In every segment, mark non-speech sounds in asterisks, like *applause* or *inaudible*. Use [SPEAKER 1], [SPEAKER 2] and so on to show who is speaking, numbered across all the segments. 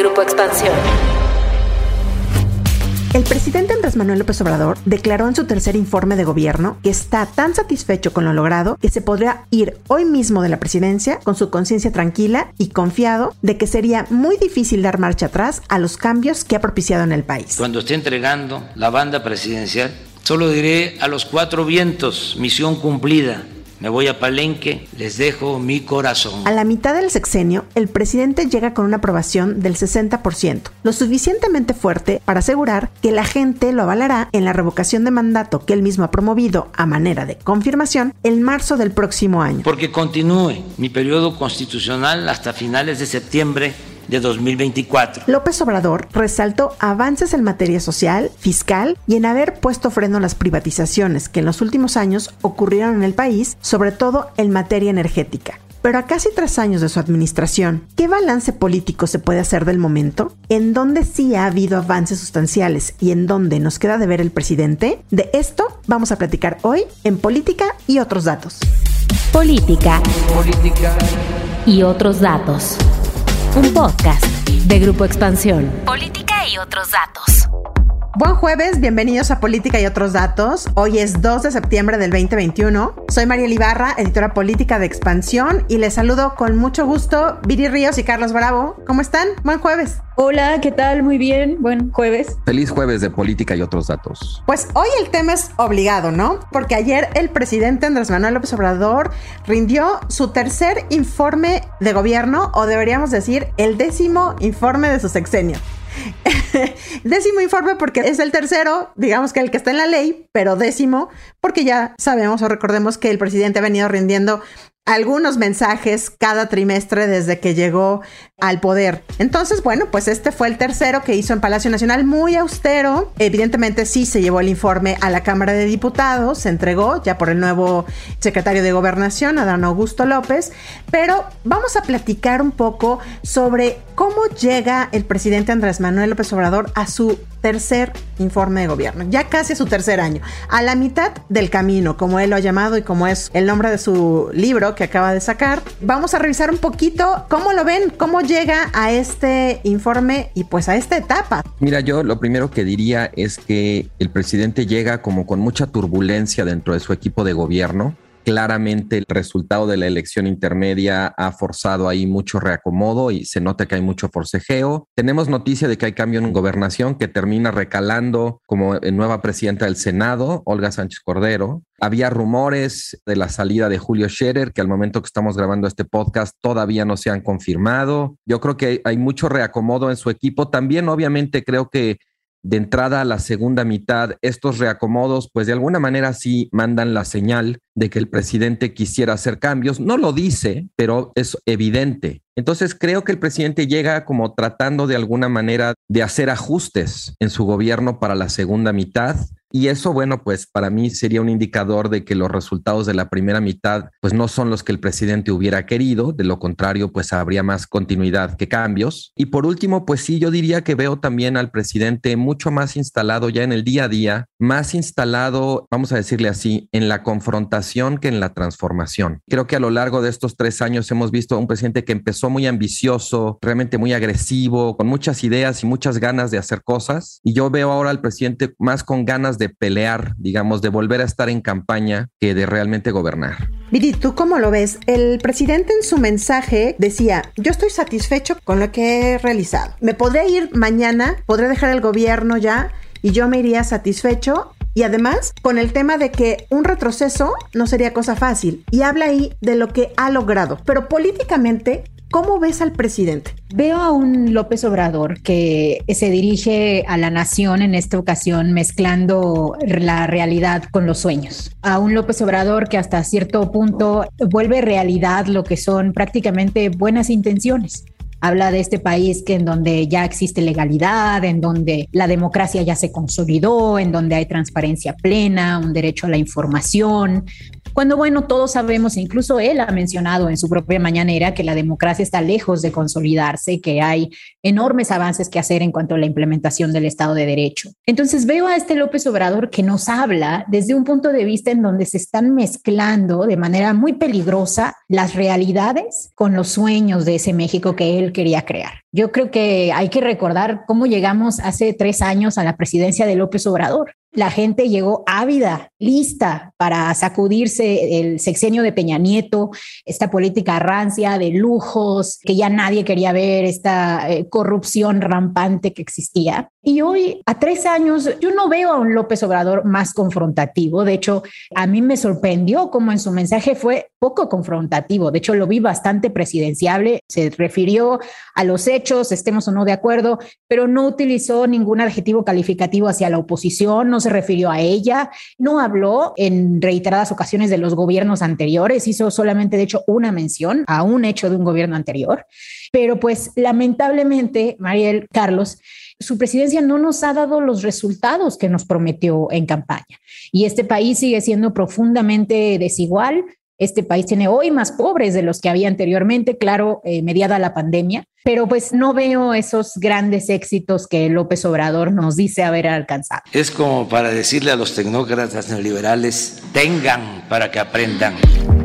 [SPEAKER 1] Grupo Expansión.
[SPEAKER 2] El presidente Andrés Manuel López Obrador declaró en su tercer informe de gobierno que está tan satisfecho con lo logrado que se podría ir hoy mismo de la presidencia con su conciencia tranquila y confiado de que sería muy difícil dar marcha atrás a los cambios que ha propiciado en el país.
[SPEAKER 3] Cuando esté entregando la banda presidencial, solo diré a los cuatro vientos, misión cumplida me voy a Palenque, les dejo mi corazón.
[SPEAKER 2] A la mitad del sexenio, el presidente llega con una aprobación del 60%, lo suficientemente fuerte para asegurar que la gente lo avalará en la revocación de mandato que él mismo ha promovido a manera de confirmación en marzo del próximo año.
[SPEAKER 3] Porque continúe mi periodo constitucional hasta finales de septiembre de 2024.
[SPEAKER 2] López Obrador resaltó avances en materia social, fiscal y en haber puesto freno a las privatizaciones que en los últimos años ocurrieron en el país, sobre todo en materia energética. Pero a casi tres años de su administración, ¿qué balance político se puede hacer del momento? ¿En dónde sí ha habido avances sustanciales y en dónde nos queda de ver el presidente? De esto vamos a platicar hoy en Política y otros datos.
[SPEAKER 1] Política. Política. Y otros datos. Un podcast de Grupo Expansión. Política y otros datos.
[SPEAKER 2] Buen jueves, bienvenidos a Política y otros datos. Hoy es 2 de septiembre del 2021. Soy María Ibarra, editora política de Expansión, y les saludo con mucho gusto Viri Ríos y Carlos Bravo. ¿Cómo están? Buen jueves.
[SPEAKER 4] Hola, ¿qué tal? Muy bien. Buen jueves.
[SPEAKER 5] Feliz jueves de política y otros datos.
[SPEAKER 2] Pues hoy el tema es obligado, ¿no? Porque ayer el presidente Andrés Manuel López Obrador rindió su tercer informe de gobierno, o deberíamos decir, el décimo informe de su sexenio. *laughs* décimo informe porque es el tercero, digamos que el que está en la ley, pero décimo porque ya sabemos o recordemos que el presidente ha venido rindiendo algunos mensajes cada trimestre desde que llegó al poder. Entonces, bueno, pues este fue el tercero que hizo en Palacio Nacional, muy austero. Evidentemente sí se llevó el informe a la Cámara de Diputados, se entregó ya por el nuevo secretario de Gobernación, Adán Augusto López, pero vamos a platicar un poco sobre cómo llega el presidente Andrés Manuel López Obrador a su tercer informe de gobierno, ya casi a su tercer año, a la mitad del camino, como él lo ha llamado y como es el nombre de su libro que acaba de sacar. Vamos a revisar un poquito cómo lo ven, cómo llega a este informe y pues a esta etapa.
[SPEAKER 5] Mira, yo lo primero que diría es que el presidente llega como con mucha turbulencia dentro de su equipo de gobierno Claramente el resultado de la elección intermedia ha forzado ahí mucho reacomodo y se nota que hay mucho forcejeo. Tenemos noticia de que hay cambio en gobernación que termina recalando como nueva presidenta del Senado, Olga Sánchez Cordero. Había rumores de la salida de Julio Scherer, que al momento que estamos grabando este podcast todavía no se han confirmado. Yo creo que hay mucho reacomodo en su equipo. También, obviamente, creo que de entrada a la segunda mitad, estos reacomodos, pues de alguna manera sí mandan la señal de que el presidente quisiera hacer cambios. No lo dice, pero es evidente. Entonces creo que el presidente llega como tratando de alguna manera de hacer ajustes en su gobierno para la segunda mitad y eso, bueno, pues para mí sería un indicador de que los resultados de la primera mitad, pues no son los que el presidente hubiera querido. De lo contrario, pues habría más continuidad que cambios. Y por último, pues sí, yo diría que veo también al presidente mucho más instalado ya en el día a día, más instalado, vamos a decirle así, en la confrontación que en la transformación. Creo que a lo largo de estos tres años hemos visto a un presidente que empezó muy ambicioso, realmente muy agresivo, con muchas ideas y muchas ganas de hacer cosas. Y yo veo ahora al presidente más con ganas de pelear, digamos, de volver a estar en campaña que de realmente gobernar.
[SPEAKER 2] Viri, ¿tú cómo lo ves? El presidente en su mensaje decía, yo estoy satisfecho con lo que he realizado. Me podré ir mañana, podré dejar el gobierno ya y yo me iría satisfecho y además, con el tema de que un retroceso no sería cosa fácil. Y habla ahí de lo que ha logrado. Pero políticamente, ¿Cómo ves al presidente?
[SPEAKER 4] Veo a un López Obrador que se dirige a la nación en esta ocasión mezclando la realidad con los sueños. A un López Obrador que hasta cierto punto vuelve realidad lo que son prácticamente buenas intenciones habla de este país que en donde ya existe legalidad, en donde la democracia ya se consolidó, en donde hay transparencia plena, un derecho a la información, Cuando, bueno, todos sabemos, incluso él ha mencionado en su propia mañanera que la democracia está lejos de consolidarse, que hay enormes avances que hacer en cuanto a la implementación del Estado de Derecho. Entonces veo a este López Obrador que nos habla desde un punto de vista en donde se están mezclando de manera muy peligrosa las realidades con los sueños de ese México que él quería crear. Yo creo que hay que recordar cómo llegamos hace tres años a la presidencia de López Obrador la gente llegó ávida, lista para sacudirse el sexenio de Peña Nieto, esta política rancia de lujos que ya nadie quería ver, esta eh, corrupción rampante que existía. Y hoy, a tres años, yo no veo a un López Obrador más confrontativo. De hecho, a mí me sorprendió cómo en su mensaje fue poco confrontativo. De hecho, lo vi bastante presidenciable. Se refirió a los hechos, estemos o no de acuerdo, pero no utilizó ningún adjetivo calificativo hacia la oposición, se refirió a ella, no habló en reiteradas ocasiones de los gobiernos anteriores, hizo solamente, de hecho, una mención a un hecho de un gobierno anterior. Pero pues lamentablemente, Mariel Carlos, su presidencia no nos ha dado los resultados que nos prometió en campaña. Y este país sigue siendo profundamente desigual. Este país tiene hoy más pobres de los que había anteriormente, claro, eh, mediada la pandemia, pero pues no veo esos grandes éxitos que López Obrador nos dice haber alcanzado.
[SPEAKER 3] Es como para decirle a los tecnócratas neoliberales, tengan para que aprendan.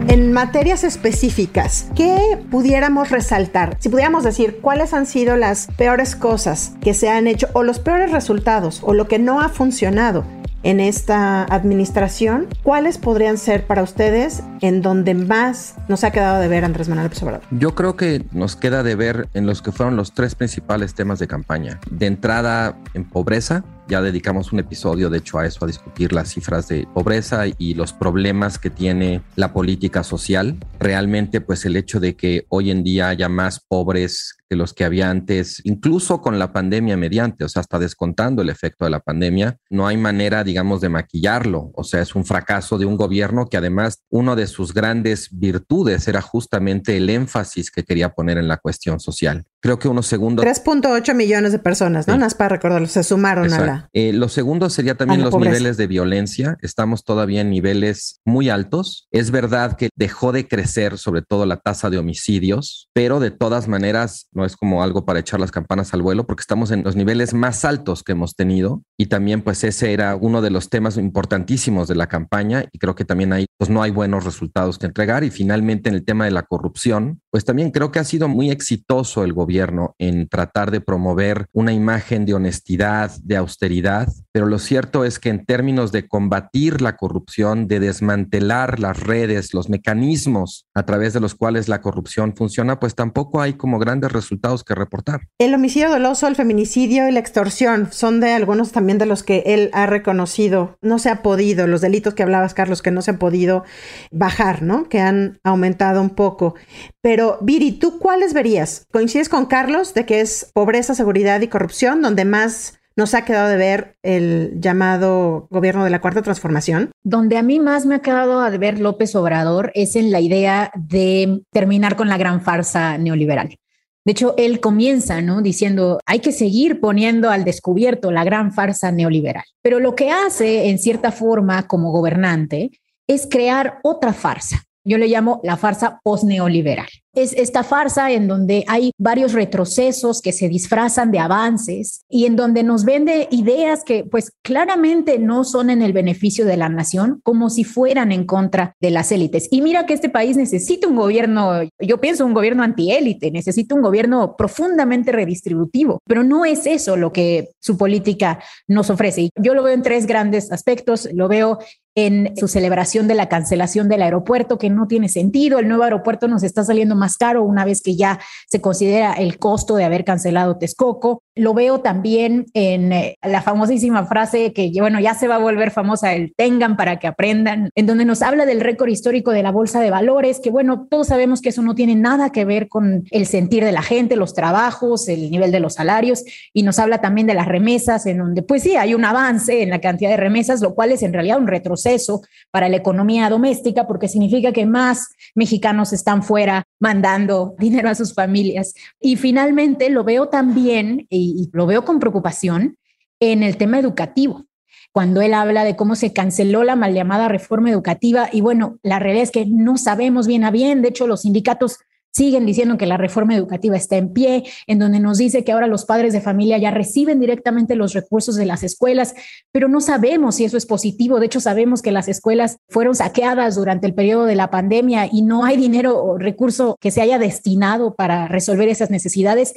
[SPEAKER 2] En materias específicas, ¿qué pudiéramos resaltar? Si pudiéramos decir cuáles han sido las peores cosas que se han hecho o los peores resultados o lo que no ha funcionado en esta administración, ¿cuáles podrían ser para ustedes en donde más nos ha quedado de ver Andrés Manuel López?
[SPEAKER 5] Yo creo que nos queda de ver en los que fueron los tres principales temas de campaña. De entrada, en pobreza, ya dedicamos un episodio, de hecho, a eso, a discutir las cifras de pobreza y los problemas que tiene la política social. Realmente, pues el hecho de que hoy en día haya más pobres que los que había antes, incluso con la pandemia mediante, o sea, hasta descontando el efecto de la pandemia, no hay manera, digamos, de maquillarlo. O sea, es un fracaso de un gobierno que además uno de sus grandes virtudes era justamente el énfasis que quería poner en la cuestión social. Creo que unos segundos...
[SPEAKER 2] 3.8 millones de personas, ¿no? Sí. Nada para recordarlo, se sumaron a la...
[SPEAKER 5] Eh, lo segundo sería también los pobreza. niveles de violencia. Estamos todavía en niveles muy altos. Es verdad que dejó de crecer sobre todo la tasa de homicidios, pero de todas maneras no es como algo para echar las campanas al vuelo porque estamos en los niveles más altos que hemos tenido y también pues ese era uno de los temas importantísimos de la campaña y creo que también ahí pues no hay buenos resultados que entregar y finalmente en el tema de la corrupción pues también creo que ha sido muy exitoso el gobierno en tratar de promover una imagen de honestidad, de austeridad, pero lo cierto es que en términos de combatir la corrupción, de desmantelar las redes, los mecanismos a través de los cuales la corrupción funciona, pues tampoco hay como grandes resultados que reportar.
[SPEAKER 2] El homicidio doloso, el feminicidio y la extorsión son de algunos también de los que él ha reconocido. No se ha podido, los delitos que hablabas, Carlos, que no se han podido bajar, ¿no? Que han aumentado un poco. Pero, Viri, ¿tú cuáles verías? ¿Coincides con Carlos de que es pobreza, seguridad y corrupción donde más nos ha quedado de ver el llamado gobierno de la cuarta transformación?
[SPEAKER 4] Donde a mí más me ha quedado de ver López Obrador es en la idea de terminar con la gran farsa neoliberal. De hecho, él comienza, ¿no? Diciendo, hay que seguir poniendo al descubierto la gran farsa neoliberal. Pero lo que hace, en cierta forma, como gobernante, es crear otra farsa. Yo le llamo la farsa post-neoliberal es esta farsa en donde hay varios retrocesos que se disfrazan de avances y en donde nos vende ideas que pues claramente no son en el beneficio de la nación, como si fueran en contra de las élites. Y mira que este país necesita un gobierno, yo pienso un gobierno antiélite, necesita un gobierno profundamente redistributivo, pero no es eso lo que su política nos ofrece. Yo lo veo en tres grandes aspectos, lo veo en su celebración de la cancelación del aeropuerto, que no tiene sentido. El nuevo aeropuerto nos está saliendo más caro una vez que ya se considera el costo de haber cancelado Texcoco. Lo veo también en eh, la famosísima frase que, bueno, ya se va a volver famosa, el tengan para que aprendan, en donde nos habla del récord histórico de la bolsa de valores, que bueno, todos sabemos que eso no tiene nada que ver con el sentir de la gente, los trabajos, el nivel de los salarios, y nos habla también de las remesas, en donde pues sí, hay un avance en la cantidad de remesas, lo cual es en realidad un retroceso para la economía doméstica, porque significa que más mexicanos están fuera mandando dinero a sus familias. Y finalmente lo veo también, y, lo veo con preocupación, en el tema educativo. cuando él habla de cómo se canceló la mal llamada reforma educativa. Y bueno, la realidad es que no sabemos bien a bien. De hecho, los sindicatos siguen diciendo que la reforma educativa está en pie, en donde nos dice que ahora los padres de familia ya reciben directamente los recursos de las escuelas, pero no sabemos si eso es positivo. De hecho, sabemos que las escuelas fueron saqueadas durante el periodo de la pandemia y no hay dinero o recurso que se haya destinado para resolver esas necesidades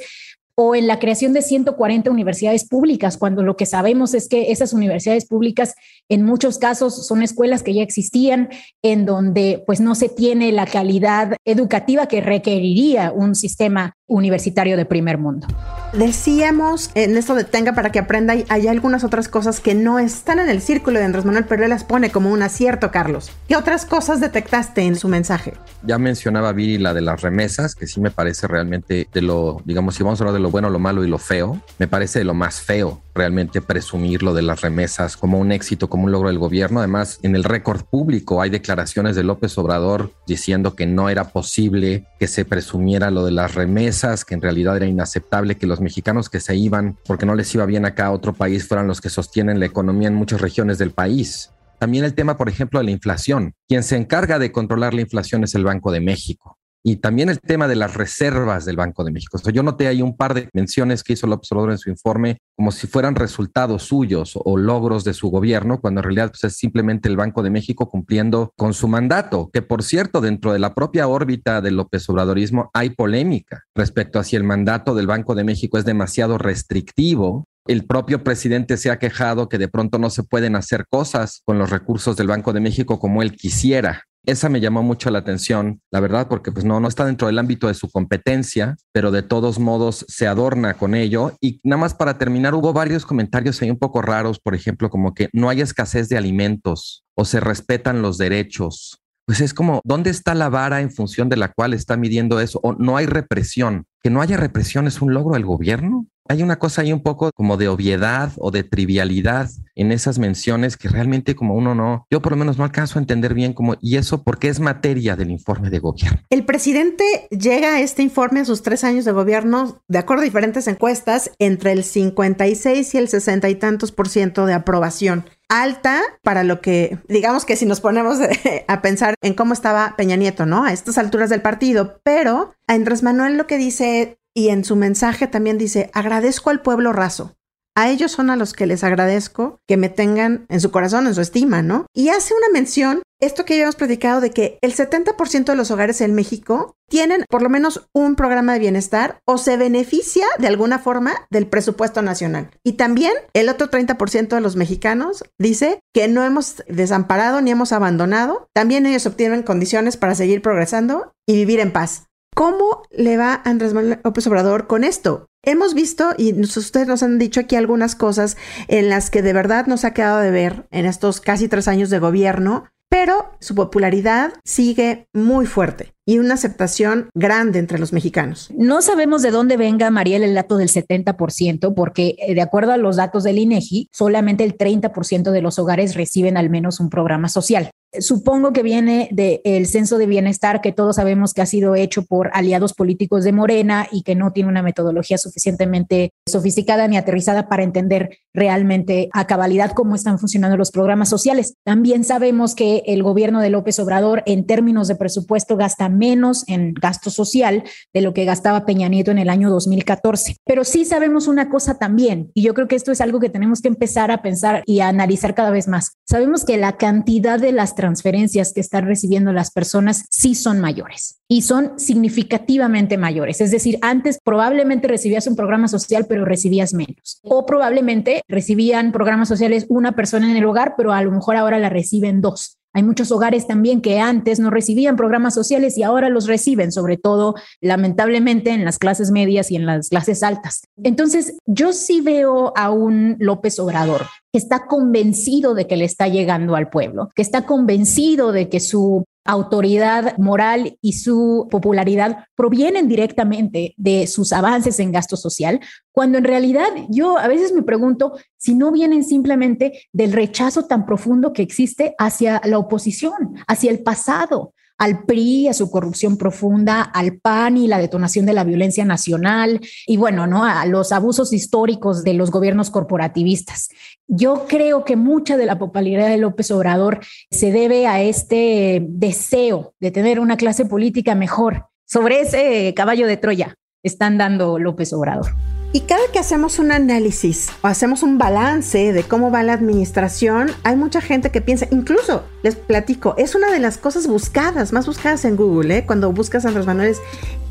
[SPEAKER 4] o en la creación de 140 universidades públicas, cuando lo que sabemos es que esas universidades públicas en muchos casos son escuelas que ya existían, en donde pues no se tiene la calidad educativa que requeriría un sistema universitario de primer mundo.
[SPEAKER 2] Decíamos en esto de Tenga para que aprenda, hay algunas otras cosas que no están en el círculo de Andrés Manuel, pero él las pone como un acierto, Carlos. ¿Qué otras cosas detectaste en su mensaje?
[SPEAKER 5] Ya mencionaba Viri la de las remesas, que sí me parece realmente de lo, digamos, si vamos a hablar de lo bueno, lo malo y lo feo, me parece de lo más feo realmente presumir lo de las remesas como un éxito, como un logro del gobierno. Además, en el récord público hay declaraciones de López Obrador diciendo que no era posible que se presumiera lo de las remesas, que en realidad era inaceptable que los mexicanos que se iban porque no les iba bien acá a otro país fueran los que sostienen la economía en muchas regiones del país. También el tema, por ejemplo, de la inflación. Quien se encarga de controlar la inflación es el Banco de México y también el tema de las reservas del Banco de México. yo noté ahí un par de menciones que hizo el observador en su informe como si fueran resultados suyos o logros de su gobierno, cuando en realidad pues, es simplemente el Banco de México cumpliendo con su mandato, que por cierto, dentro de la propia órbita del López Obradorismo hay polémica respecto a si el mandato del Banco de México es demasiado restrictivo el propio presidente se ha quejado que de pronto no se pueden hacer cosas con los recursos del Banco de México como él quisiera. Esa me llamó mucho la atención, la verdad, porque pues no, no está dentro del ámbito de su competencia, pero de todos modos se adorna con ello. Y nada más para terminar, hubo varios comentarios ahí un poco raros, por ejemplo, como que no hay escasez de alimentos o se respetan los derechos. Pues es como, ¿dónde está la vara en función de la cual está midiendo eso? O no hay represión. Que no haya represión es un logro del gobierno hay una cosa ahí un poco como de obviedad o de trivialidad en esas menciones que realmente como uno no, yo por lo menos no alcanzo a entender bien cómo, y eso porque es materia del informe de gobierno.
[SPEAKER 2] El presidente llega a este informe a sus tres años de gobierno, de acuerdo a diferentes encuestas, entre el 56 y el 60 y tantos por ciento de aprobación alta para lo que, digamos que si nos ponemos *laughs* a pensar en cómo estaba Peña Nieto, ¿no? A estas alturas del partido, pero Andrés Manuel lo que dice y en su mensaje también dice, agradezco al pueblo raso. A ellos son a los que les agradezco que me tengan en su corazón, en su estima, ¿no? Y hace una mención, esto que ya hemos platicado, de que el 70% de los hogares en México tienen por lo menos un programa de bienestar o se beneficia de alguna forma del presupuesto nacional. Y también el otro 30% de los mexicanos dice que no hemos desamparado ni hemos abandonado. También ellos obtienen condiciones para seguir progresando y vivir en paz. ¿Cómo le va Andrés Manuel López Obrador con esto? Hemos visto, y ustedes nos han dicho aquí algunas cosas en las que de verdad nos ha quedado de ver en estos casi tres años de gobierno, pero su popularidad sigue muy fuerte y una aceptación grande entre los mexicanos.
[SPEAKER 4] No sabemos de dónde venga, Mariel, el dato del 70%, porque eh, de acuerdo a los datos del INEGI, solamente el 30% de los hogares reciben al menos un programa social. Supongo que viene del censo de bienestar que todos sabemos que ha sido hecho por aliados políticos de Morena y que no tiene una metodología suficientemente sofisticada ni aterrizada para entender realmente a cabalidad cómo están funcionando los programas sociales. También sabemos que el gobierno de López Obrador en términos de presupuesto gasta menos en gasto social de lo que gastaba Peña Nieto en el año 2014. Pero sí sabemos una cosa también, y yo creo que esto es algo que tenemos que empezar a pensar y a analizar cada vez más. Sabemos que la cantidad de las transferencias que están recibiendo las personas sí son mayores y son significativamente mayores. Es decir, antes probablemente recibías un programa social, pero recibías menos. O probablemente recibían programas sociales una persona en el hogar, pero a lo mejor ahora la reciben dos. Hay muchos hogares también que antes no recibían programas sociales y ahora los reciben, sobre todo lamentablemente en las clases medias y en las clases altas. Entonces, yo sí veo a un López Obrador que está convencido de que le está llegando al pueblo, que está convencido de que su autoridad moral y su popularidad provienen directamente de sus avances en gasto social, cuando en realidad yo a veces me pregunto si no vienen simplemente del rechazo tan profundo que existe hacia la oposición, hacia el pasado, al PRI, a su corrupción profunda, al PAN y la detonación de la violencia nacional y bueno, ¿no? A los abusos históricos de los gobiernos corporativistas. Yo creo que mucha de la popularidad de López Obrador se debe a este deseo de tener una clase política mejor. Sobre ese caballo de Troya están dando López Obrador.
[SPEAKER 2] Y cada que hacemos un análisis o hacemos un balance de cómo va la administración, hay mucha gente que piensa, incluso les platico, es una de las cosas buscadas, más buscadas en Google, ¿eh? cuando buscas a Andrés Manuel, es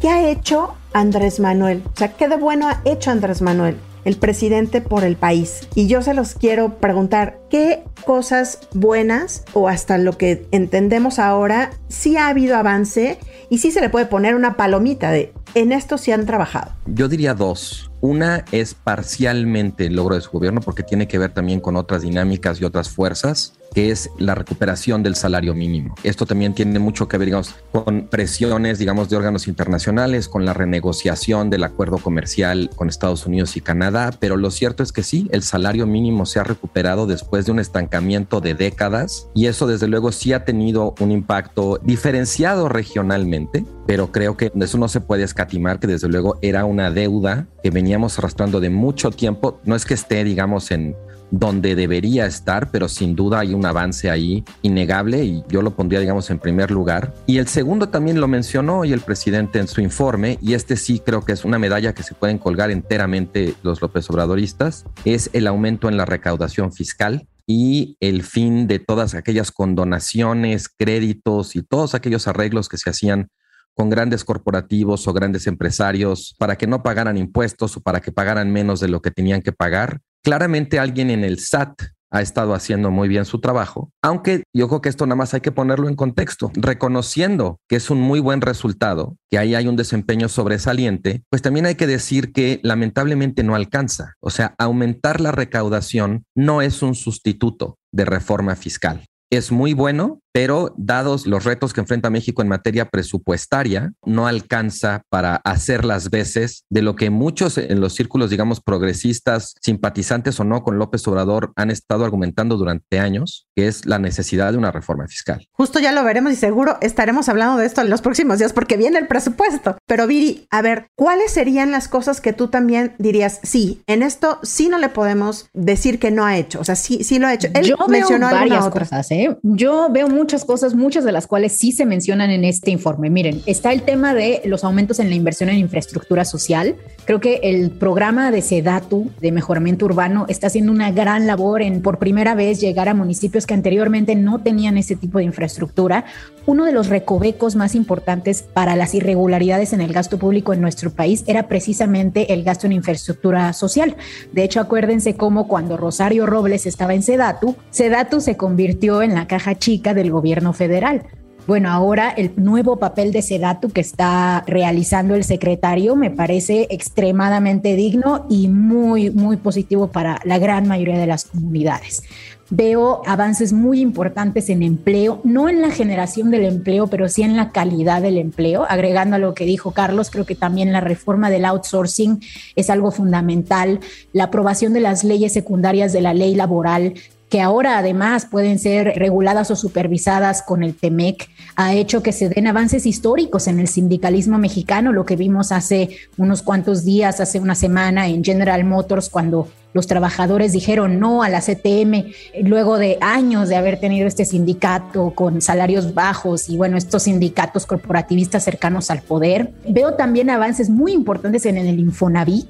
[SPEAKER 2] ¿qué ha hecho Andrés Manuel? O sea, ¿qué de bueno ha hecho Andrés Manuel? el presidente por el país. Y yo se los quiero preguntar, ¿qué cosas buenas o hasta lo que entendemos ahora, sí ha habido avance y sí se le puede poner una palomita de en esto sí han trabajado?
[SPEAKER 5] Yo diría dos. Una es parcialmente el logro de su gobierno porque tiene que ver también con otras dinámicas y otras fuerzas que es la recuperación del salario mínimo. Esto también tiene mucho que ver, digamos, con presiones, digamos, de órganos internacionales, con la renegociación del acuerdo comercial con Estados Unidos y Canadá, pero lo cierto es que sí, el salario mínimo se ha recuperado después de un estancamiento de décadas y eso desde luego sí ha tenido un impacto diferenciado regionalmente, pero creo que eso no se puede escatimar, que desde luego era una deuda que veníamos arrastrando de mucho tiempo. No es que esté, digamos, en donde debería estar, pero sin duda hay un avance ahí innegable y yo lo pondría, digamos, en primer lugar. Y el segundo también lo mencionó hoy el presidente en su informe, y este sí creo que es una medalla que se pueden colgar enteramente los López Obradoristas, es el aumento en la recaudación fiscal y el fin de todas aquellas condonaciones, créditos y todos aquellos arreglos que se hacían con grandes corporativos o grandes empresarios para que no pagaran impuestos o para que pagaran menos de lo que tenían que pagar. Claramente alguien en el SAT ha estado haciendo muy bien su trabajo, aunque yo creo que esto nada más hay que ponerlo en contexto, reconociendo que es un muy buen resultado, que ahí hay un desempeño sobresaliente, pues también hay que decir que lamentablemente no alcanza. O sea, aumentar la recaudación no es un sustituto de reforma fiscal. Es muy bueno, pero dados los retos que enfrenta México en materia presupuestaria, no alcanza para hacer las veces de lo que muchos en los círculos, digamos, progresistas, simpatizantes o no con López Obrador, han estado argumentando durante años, que es la necesidad de una reforma fiscal.
[SPEAKER 2] Justo ya lo veremos y seguro estaremos hablando de esto en los próximos días porque viene el presupuesto. Pero Viri, a ver, ¿cuáles serían las cosas que tú también dirías, sí, en esto sí no le podemos decir que no ha hecho? O sea, sí, sí lo ha hecho.
[SPEAKER 4] Él Yo mencionó varias cosas, ¿eh? Yo veo muchas cosas, muchas de las cuales sí se mencionan en este informe. Miren, está el tema de los aumentos en la inversión en infraestructura social. Creo que el programa de SEDATU, de mejoramiento urbano, está haciendo una gran labor en por primera vez llegar a municipios que anteriormente no tenían ese tipo de infraestructura. Uno de los recovecos más importantes para las irregularidades en el gasto público en nuestro país era precisamente el gasto en infraestructura social. De hecho, acuérdense cómo cuando Rosario Robles estaba en SEDATU, SEDATU se convirtió en la caja chica del gobierno federal. Bueno, ahora el nuevo papel de Sedatu que está realizando el secretario me parece extremadamente digno y muy, muy positivo para la gran mayoría de las comunidades. Veo avances muy importantes en empleo, no en la generación del empleo, pero sí en la calidad del empleo. Agregando a lo que dijo Carlos, creo que también la reforma del outsourcing es algo fundamental. La aprobación de las leyes secundarias de la ley laboral que ahora además pueden ser reguladas o supervisadas con el TEMEC, ha hecho que se den avances históricos en el sindicalismo mexicano, lo que vimos hace unos cuantos días, hace una semana en General Motors, cuando los trabajadores dijeron no a la CTM luego de años de haber tenido este sindicato con salarios bajos y bueno, estos sindicatos corporativistas cercanos al poder. Veo también avances muy importantes en el Infonavit,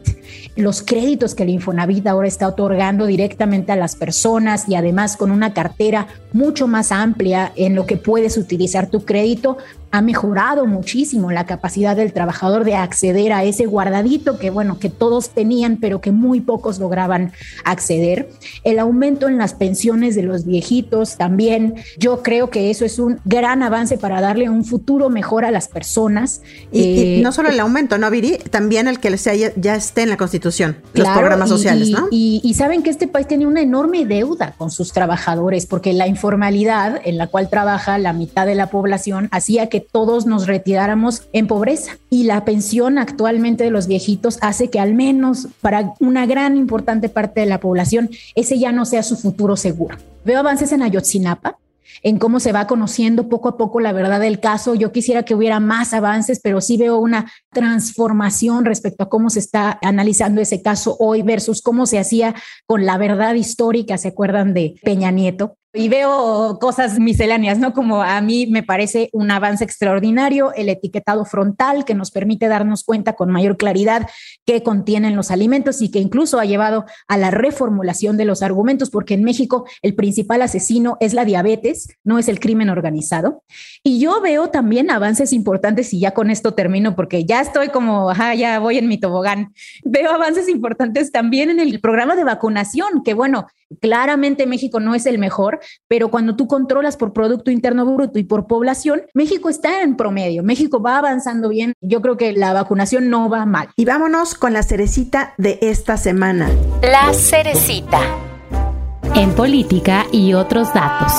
[SPEAKER 4] los créditos que el Infonavit ahora está otorgando directamente a las personas y además con una cartera mucho más amplia en lo que puedes utilizar tu crédito ha mejorado muchísimo la capacidad del trabajador de acceder a ese guardadito que, bueno, que todos tenían, pero que muy pocos lograban acceder. El aumento en las pensiones de los viejitos también, yo creo que eso es un gran avance para darle un futuro mejor a las personas.
[SPEAKER 2] Y, no solo el aumento, ¿no, Viri? También el que sea, ya esté en la Constitución, los programas sociales, ¿no?
[SPEAKER 4] Y, y saben que este país tiene una enorme deuda con sus trabajadores, porque la informalidad en la cual trabaja la mitad de la población hacía que todos nos retiráramos en pobreza. Y la pensión actualmente de los viejitos hace que al menos para una gran importante parte de la población ese ya no sea su futuro seguro. Veo avances en Ayotzinapa, en cómo se va conociendo poco a poco la verdad del caso. Yo quisiera que hubiera más avances, pero sí veo una transformación respecto a cómo se está analizando ese caso hoy versus cómo se hacía con la verdad histórica, ¿se acuerdan de Peña Nieto? Y veo cosas misceláneas, ¿no? Como a mí me parece un avance extraordinario el etiquetado frontal que nos permite darnos cuenta con mayor claridad qué contienen los alimentos y que incluso ha llevado a la reformulación de los argumentos, porque en México el principal asesino es la diabetes, no es el crimen organizado. Y yo veo también avances importantes, y ya con esto termino, porque ya estoy como, ajá, ya voy en mi tobogán. Veo avances importantes también en el programa de vacunación, que bueno, claramente México no es el mejor, pero cuando tú controlas por Producto Interno Bruto y por población, México está en promedio, México va avanzando bien, yo creo que la vacunación no va mal.
[SPEAKER 2] Y vámonos con la cerecita de esta semana.
[SPEAKER 1] La cerecita. En política y otros datos.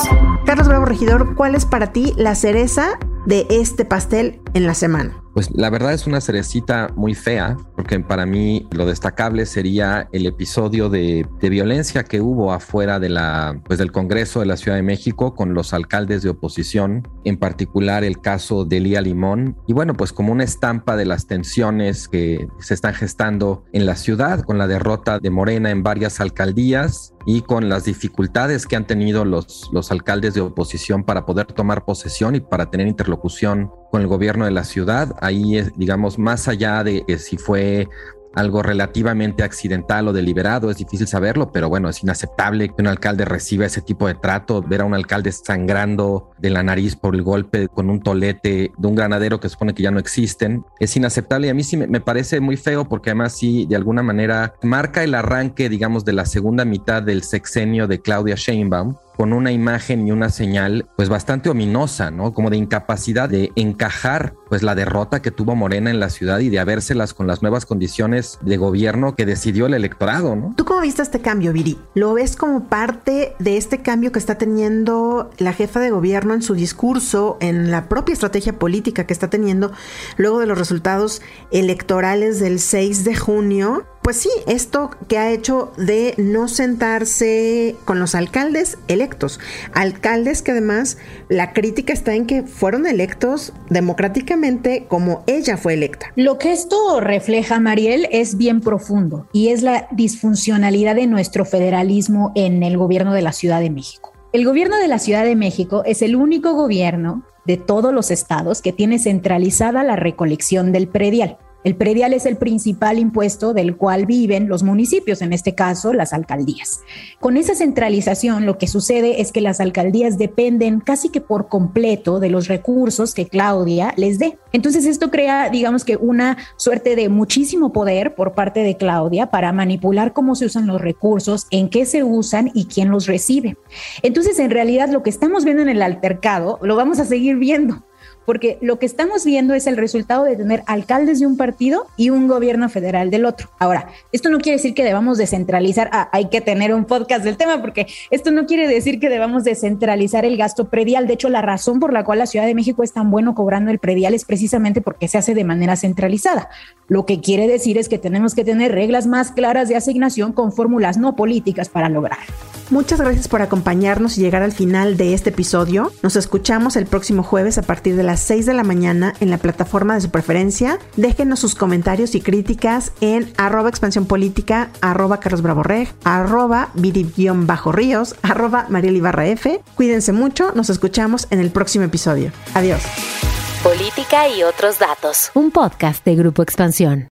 [SPEAKER 2] Carlos Bravo Regidor, ¿cuál es para ti la cereza de este pastel en la semana?
[SPEAKER 5] Pues la verdad es una cerecita muy fea, porque para mí lo destacable sería el episodio de, violencia que hubo afuera de la, pues del Congreso de la Ciudad de México con los alcaldes de oposición, en particular el caso de Lía Limón, y bueno, pues como una estampa de las tensiones que se están gestando en la ciudad, con la derrota de Morena en varias alcaldías y con las dificultades que han tenido los, los alcaldes de oposición para poder tomar posesión y para tener interlocución con el gobierno de la ciudad. Ahí, digamos, más allá de si fue algo relativamente accidental o deliberado, es difícil saberlo, pero bueno, es inaceptable que un alcalde reciba ese tipo de trato, ver a un alcalde sangrando de la nariz por el golpe con un tolete de un granadero que supone que ya no existen, es inaceptable y a mí sí me, parece muy feo porque además sí, de alguna manera, marca el arranque, digamos, de la segunda mitad del sexenio de Claudia Sheinbaum, con una imagen y una señal pues bastante ominosa, ¿no? Como de incapacidad de encajar pues la derrota que tuvo Morena en la ciudad y de habérselas con las nuevas condiciones de gobierno que decidió el electorado, ¿no?
[SPEAKER 2] ¿Tú cómo viste este cambio, Viri? ¿Lo ves como parte de este cambio que está teniendo la jefa de gobierno en su discurso, en la propia estrategia política que está teniendo luego de los resultados electorales del 6 de junio? Pues sí, esto que ha hecho de no sentarse con los alcaldes electos. Alcaldes que además la crítica está en que fueron electos democráticamente como ella fue electa.
[SPEAKER 4] Lo que esto refleja, Mariel, es bien profundo y es la disfuncionalidad de nuestro federalismo en el gobierno de la Ciudad de México. El gobierno de la Ciudad de México es el único gobierno de todos los estados que tiene centralizada la recolección del predial. El predial es el principal impuesto del cual viven los municipios, en este caso las alcaldías. Con esa centralización lo que sucede es que las alcaldías dependen casi que por completo de los recursos que Claudia les dé. Entonces esto crea, digamos que una suerte de muchísimo poder por parte de Claudia para manipular cómo se usan los recursos, en qué se usan y quién los recibe. Entonces en realidad lo que estamos viendo en el altercado lo vamos a seguir viendo porque lo que estamos viendo es el resultado de tener alcaldes de un partido y un gobierno federal del otro. Ahora, esto no quiere decir que debamos descentralizar, ah, hay que tener un podcast del tema, porque esto no quiere decir que debamos descentralizar el gasto predial. De hecho, la razón por la cual la Ciudad de México es tan bueno cobrando el predial es precisamente porque se hace de manera centralizada. Lo que quiere decir es que tenemos que tener reglas más claras de asignación con fórmulas no políticas para lograr.
[SPEAKER 2] Muchas gracias por acompañarnos y llegar al final de este episodio. Nos escuchamos el próximo jueves a partir de las 6 de la mañana en la plataforma de su preferencia. Déjenos sus comentarios y críticas en arroba expansión política, arroba Carlos arroba bajo ríos arroba Mariel F. Cuídense mucho, nos escuchamos en el próximo episodio. Adiós.
[SPEAKER 1] Política y otros datos. Un podcast de Grupo Expansión.